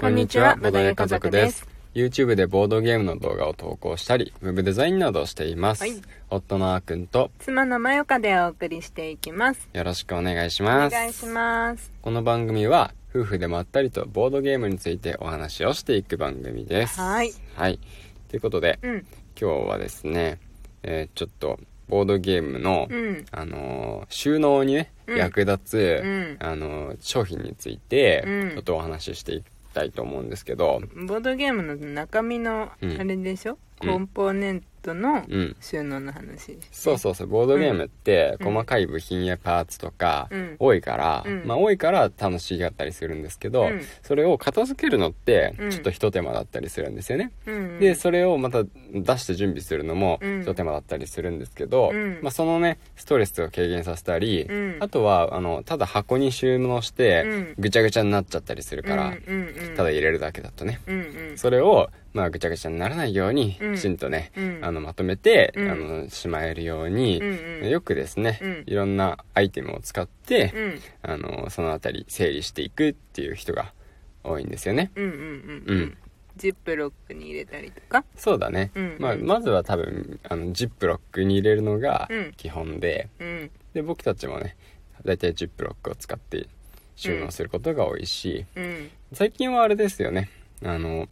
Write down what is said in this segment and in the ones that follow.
こんにちは、ボードゲ家族です。YouTube でボードゲームの動画を投稿したり、ウェブデザインなどをしています。はい夫のあーくんと妻のまよかでお送りしていきます。よろしくお願いしおます。願いします。この番組は、夫婦でまったりとボードゲームについてお話をしていく番組です。はい。はい。ということで、うん、今日はですね、えーちょっと、ボードゲームの、うん、あのー収納にね、うん役立つ、うんあのー商品について、うんちょっとお話ししていきたいと思うんですけど、ボードゲームの中身の、うん。あれでしょ、うん。コンポーネントのうん。収納の話。です、ねそうそうそう、ボードゲームってうん。細かい部品やパーツとかうん。多いから、うん。まあ多いから楽しかったりするんですけど、うん。それを片付けるのってうん。ちょっと一手間だったりするんですよね。うん、で、それをまた出して準備するのもうん。一手間だったりするんですけど、うん。まあそのね、ストレスを軽減させたり、うん。あとは、あの、ただ箱に収納してうん。ぐちゃぐちゃになっちゃったりするから、うんうんうん、ただ入れるだけだとね。うんうん、それを、まあ、ぐちゃぐちゃにならないように、うん。きちんとね、うん。あの、まとめて、うん。あの、しまえるように、うんうん。よくですね、うん。いろんなアイテムを使って、うん。あの、そのあたり整理していくっていう人が多いんですよね。うんうんうんうん。ジップロックに入れたりとか？そうだね。うんまあ、まずは多分、あの、ジップロックに入れるのがうん。基本で、うん。で、僕たちもね、だいたいジップロックを使って収納することが多いし、うん。最近はあれですよね、あの、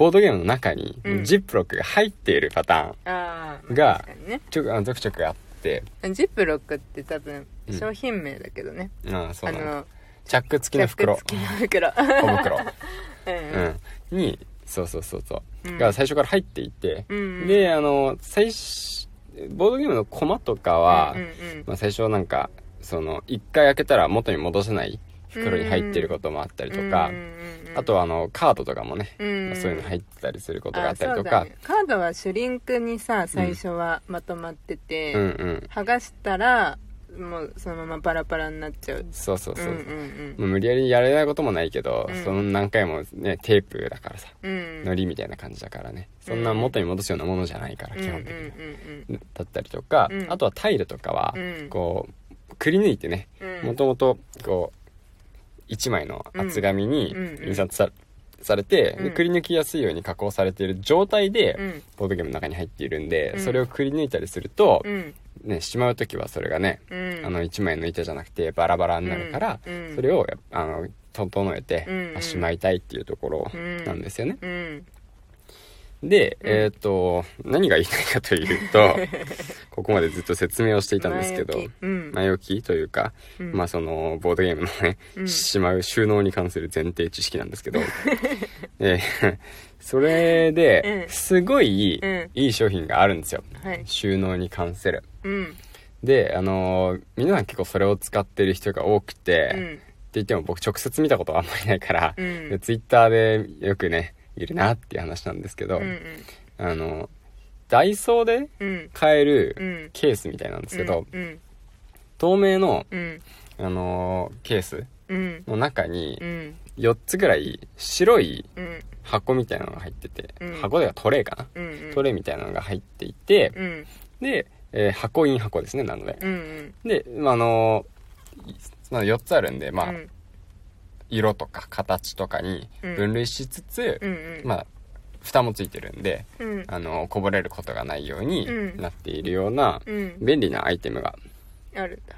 ボードゲームの中にうん。ジップロックが入っているパターン、がちょくあのちょくちょくあって、ジップロックって多分うん商品名だけどね、ああ、そうあなチャック付きの袋、チャック付きの袋。小袋、うん。うん、に、そうそうそうそう、うん。が最初から入っていて、うんで、あの、最初、ボードゲームのコマとかは、うんうんまあ、最初なんか、その、一回開けたら元に戻せない袋に入ってることもあったりとか、あとはあの、カードとかもね、そういうの入ってたりすることがああったりとか。ね、カードはシュリンクにさ最初はまとまってて、うんうん。剥がしたらもうそのままバラバラになっちゃう。そうそうそう。う無理やりやれないこともないけど、うん。その何回もね、テープだからさ、うん。うん糊みたいな感じだからね。そんな元に戻すようなものじゃないから、うん基本的に。だったりとか、うん。あとはタイルとかは、うん。こう、くり抜いてね、うん。もともと、こう、一枚の厚紙に印刷さされて、でうん。くり抜きやすいように加工されている状態で、うん。ボードゲームの中に入っているんで、うん。それをくり抜いたりすると、うん。ね、しまうときはそれがね、うん。あの、一枚の板じゃなくてバラバラになるから、それを、あの、整えて、しまいたいっていうところなんですよね。うんで、うん。えっ、と、何が言いたいかというと、ここまでずっと説明をしていたんですけど前置、き。うん。きというか、うん。まあその、ボードゲームのね、うん。しまう収納に関する前提知識なんですけど、えーそれで、うん。すごい、うん。いい商品があるんですよ。はい。収納に関する。うん。で、あのー皆さん結構それを使ってる人が多くて、ってうん言っても僕直接見たことはあんまりないから、うん。でツイッターでよくね、いるなっていう話なんですけど、うんあの、ダイソーでうん。買えるうん。ケースみたいなんですけど、うん透明の、うん。あのーケースうん。の中にうん。4つぐらい白いうん。箱みたいなのが入ってて、うん。箱ではトレイかな、うんトレイみたいなのが入っていて、うん。で、えー箱イン箱ですね、なので。うんで、まあ、あのーいまあ、4つあるんで、まあ、うん色とか形とかに分類しつつ、うんうん。まあ、蓋もついてるんで、うん。あの、こぼれることがないようにうん。なっているような、うん。便利なアイテムがあるんだ。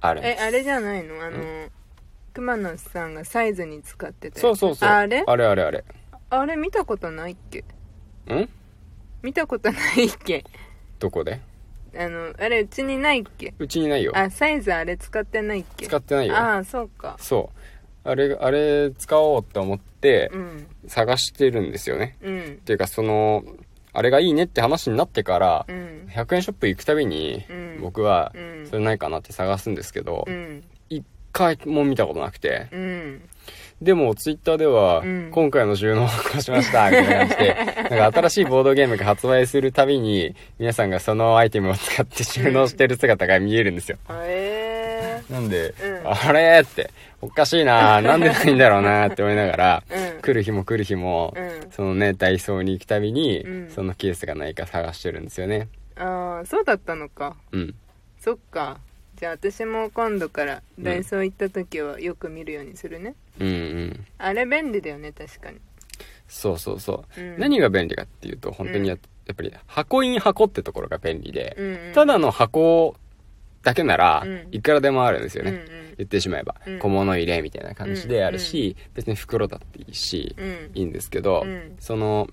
ある。えあれじゃないの？あの熊野さんがサイズに使ってたやつ。そうそうそう。あれ？あれあれあれ。あれ見たことないっけ？ん？見たことないっけ？どこで？あのあれうちにないっけ？うちにないよ。あサイズあれ使ってないっけ？使ってないよ。ああそうか。そう。あれ、あれ使おうって思ってうん。探してるんですよね。うん。っていうか、その、あれがいいねって話になってからう、ん。100円ショップ行くたびにうん、僕はう、ん。それないかなって探すんですけどう、ん。一回も見たことなくて、うん。でも、ツイッターでは、うん。今回の収納をこうしました、みたいな感じで、なんか新しいボードゲームが発売するたびに、皆さんがそのアイテムを使って収納してる姿が見えるんですよ。へえなんで、うん。あれって、おかしいな なんでないんだろうなって思いながら、うん。来る日も来る日も、うん。そのね、ダイソーに行くたびに、うん。そのケースがないか探してるんですよね。ああそうだったのか。うん。そっか。じゃあ私も今度からダイソー行った時はよく見るようにするね、うんうん。あれ便利だよね確かに。そうそうそう、うん。何が便利かっていうと本当にや,、うん。やっぱり箱イン箱ってところが便利で、うんうん。ただの箱だけならうん。いくらでもあるんですよね、うんうん。言ってしまえば、うん。小物入れみたいな感じであるし、別に袋だっていいし、うん。いいんですけど、うん。その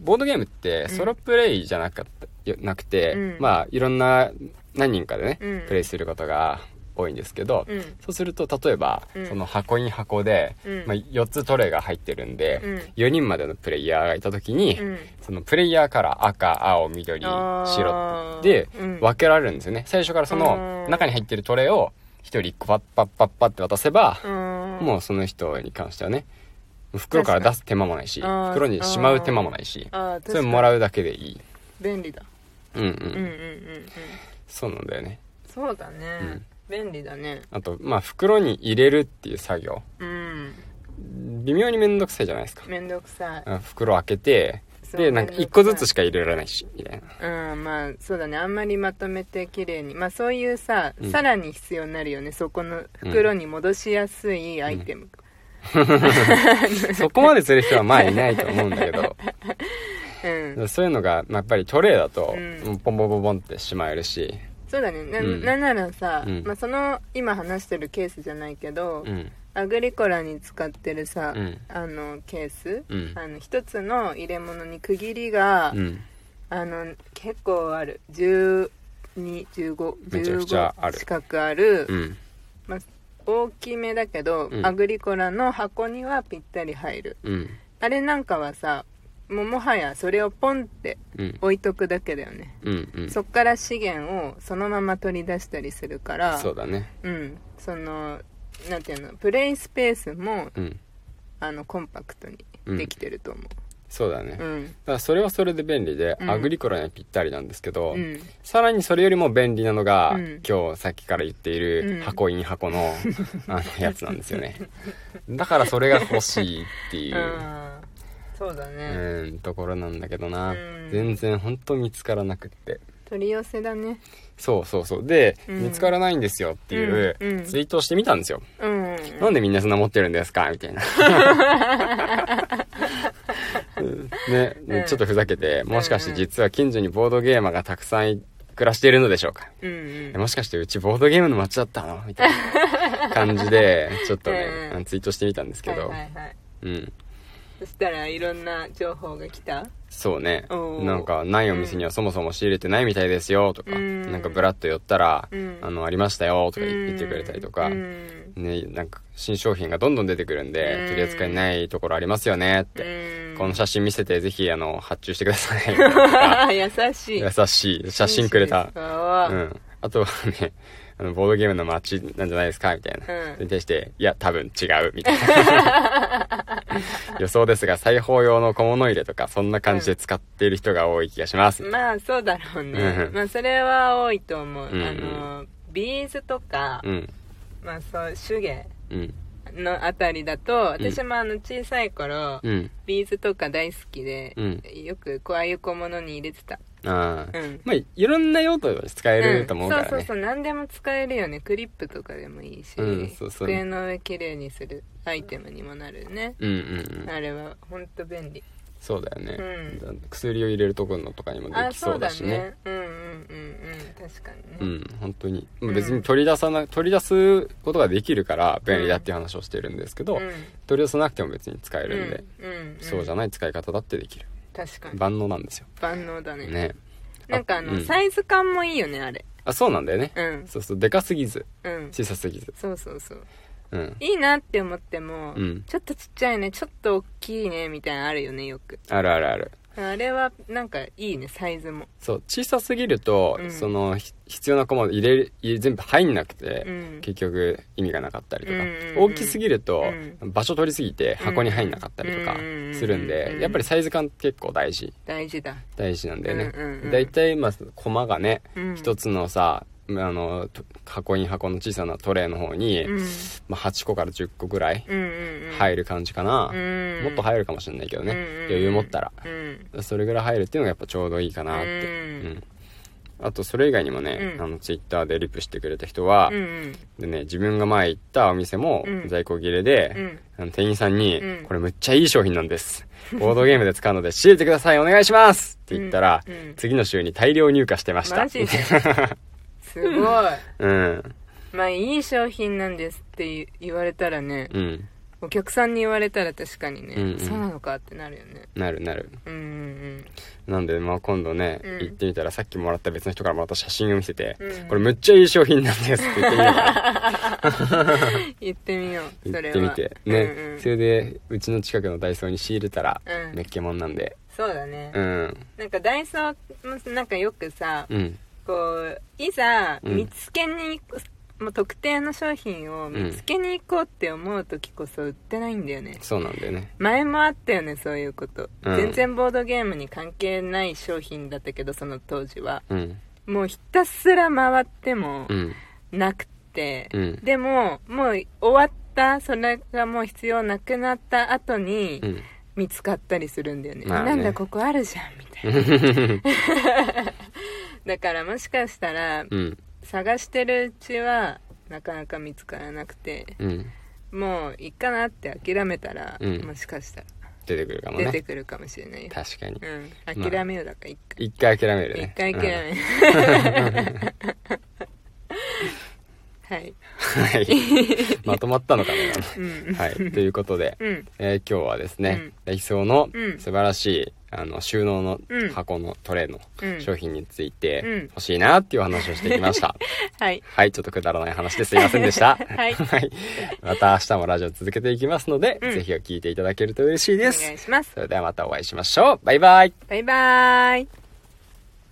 ボードゲームってソロプレイじゃなかった、よなくて、うん。まあいろんな何人かでね、うん。プレイすることが多いんですけど、うん。そうすると例えば、うん。その箱に箱で、うん。まあ、4つトレイが入ってるんで、うん。4人までのプレイヤーがいた時に、うん。そのプレイヤーから赤青緑白でうん。分けられるんですよね。最初からそのうん。中に入ってるトレイを1人1個パッパッパッパッって渡せば、うんもうその人に関してはね袋から出す手間もないし袋にしまう手間もないしそれもらううだけでいい便利だうんうん、うんうんうんうんそうなんだよねそうだね、うん便利だね。あとまあ袋に入れるっていう作業。うん。微妙にめんどくさいじゃないですか。めんどくさい。あ袋開けてでなんか1個ずつしか入れられないしみたいな。うんまあそうだね。あんまりまとめて綺麗に。まあそういうさ、うん。さらに必要になるよね。そこの袋に戻しやすいアイテム、そこまでする人はまあいないと思うんだけど。うん。そういうのが、まあ、やっぱりトレイだと、うん。ポンポンポンポンってしまえるしそうだね。な,、うん。なんならさ、うん。まあ、その今話してるケースじゃないけど、うん。アグリコラに使ってるさ、うん。あのケース、うん。あの一つの入れ物に区切りが、うん。あの結構ある。1215めちゃくちゃある。近くある、うん。まあ、大きめだけど、うん。アグリコラの箱にはぴったり入る。うん。あれなんかはさもうもはやそれをポンってうん。置いとくだけだよね、うんうん。そっから資源をそのまま取り出したりするからそうだね。うん。そのなんていうのプレイスペースもうん。あのコンパクトにできてると思そうだね、だかううんらそれはそれで便利で、うん。アグリコラにはぴったりなんですけど、うん。さらにそれよりも便利なのが、うん。今日さっきから言っているうん。箱イン箱の,、あのやつなんですよね。だからそれが欲しいっていう、うんそうだね、うん、ところなんだけどな、うん。全然本当見つからなくって。取り寄せだね。そうそうそう。で、うん。見つからないんですよっていうツイートをしてみたんですよ、うん。なんでみんなそんな持ってるんですか？みたいな。うん。ね、うん。ちょっとふざけてもしかして実は近所にボードゲーマーがたくさんい暮らしているのでしょうか？うんうん。えもしかしてうちボードゲームの街だったの？みたいな感じでちょっとね、うん。ツイートしてみたんですけど、はいはいはい。うんそしたらいろんな情報が来た？そうね。なんかないお店にはそもそも仕入れてないみたいですよとか、うん。なんかブラッと寄ったら、うん。あのありましたよとか言ってくれたりとか、うん。ね、なんか新商品がどんどん出てくるんで、うん。取り扱いないところありますよねって、うん。この写真見せてぜひあの発注してください 優しい。優しい。写真くれた。うん、あとはね あのボードゲームの街なんじゃないですかみたいな、うん。に対していや多分違うみたいな。予想ですが裁縫用の小物入れとかそんな感じで使っている人が多い気がします、まあそうだろうね、うん。まあそれは多いと思う、うん。あのビーズとか、うん。まあそう手芸うん。のあたりだと私もあの小さい頃、うん。ビーズとか大好きで、うん。よくこうああいう小物に入れてたああ、うん。まあいろんな用途で使えると思うからね、うん、そうそうそう。何でも使えるよね。クリップとかでもいいし、うんそうそう。机の上きれいにするアイテムにもなるね、うんうんうん。あれは本当便利。そうだよね、うん。薬を入れるところのとかにもであきそうだしね。そうだね。うんうんうんうん。確かにね、うん本当に、うん。別に取り出さな取り出すことができるから便利だっていう話をしてるんですけど、うん。取り出さなくても別に使えるんで、うんうんうん。そうじゃない使い方だってできる確かに。万能なんですよ。万能だね。ね。なんかあの、うん。サイズ感もいいよねあれ。あそうなんだよね、うん。そうそうでかすぎず。うん。小さすぎず。そうそうそう。うん。いいなって思っても、うん。ちょっとちっちゃいねちょっと大きいねみたいなのあるよねよく。あるあるあるあれはなんかいいねサイズも。そう小さすぎると、うん。そのひ必要なコマ入れる入れ全部入んなくて、うん。結局意味がなかったりとか、うん大きすぎると、う場所取りすぎて箱に入んなかったりとかうんするんで、うんやっぱりサイズ感結構大事。大事だ。大事なんだよね、うんうんうん。だいたいまあコマがねうん。一、つのさあのと箱に箱の小さなトレイの方に、うん。まあ、8個から10個ぐらい入る感じかな、うん。もっと入るかもしれないけどね、うん余裕持ったら。うん。それぐらい入るっていうのがやっぱちょうどいいかなって、うん。うん。あとそれ以外にもね、うん。あのツイッターでリプしてくれた人は、うんうん。でね自分が前行ったお店もうん。在庫切れで、うん。あの店員さんに、うん。これむっちゃいい商品なんです。ボードゲームで使うので仕入れてください。お願いします。って言ったら、次の週に大量入荷してました。マジで すごい。うん。まあいい商品なんですって言言われたらねうん。お客さんに言われたら確かにね、うんうん。そうなのかってなるよね。なるなる。うんうんなんでまあ今度ね、うん行ってみたらさっきもらった別の人からもらった写真を見せて、うん。これむっちゃいい商品なんですって言ってみよう。言ってみよう それは。行ってみて。ね、うんうん。それでうちの近くのダイソーに仕入れたら、うん。メッケモンなんで。そうだね、うん。なんかダイソーもなんかよくさ、うんこういざうん見つけにもう特定の商品を見つけに行こうって思う時こそ売ってないんだよね、そうなんだよね。前もあったよねそういうこと、うん。全然ボードゲームに関係ない商品だったけどその当時は。うん。もうひたすら回ってもうん。なくて、うん。でももう終わったそれがもう必要なくなった後にうん。見つかったりするんだよね,、まあね。なんだここあるじゃんみたいな だからもしかしたらうん。探してるうちはなかなか見つからなくてうん。もういいかなって諦めたら、うん。もしかしたら出てくるかも出てねくるかもしれないよ、確かに。うん。諦めようだから一回。一回諦めるね。一回諦め、うん。はい。はい。まとまったのかうん。なはい。ということで、うん。えー今日はですね、ダイソーのうん。素晴らしいあの収納のうん。箱のトレーのうん。商品についてうん。欲しいなっていう話をしてきました、はい。はいちょっとくだらない話ですいませんでした。はい。また明日もラジオ続けていきますので、うん。ぜひ聞いていただけると嬉しいおです。願いします。それではまたお会いしましょう。バイバイ。バイバーイ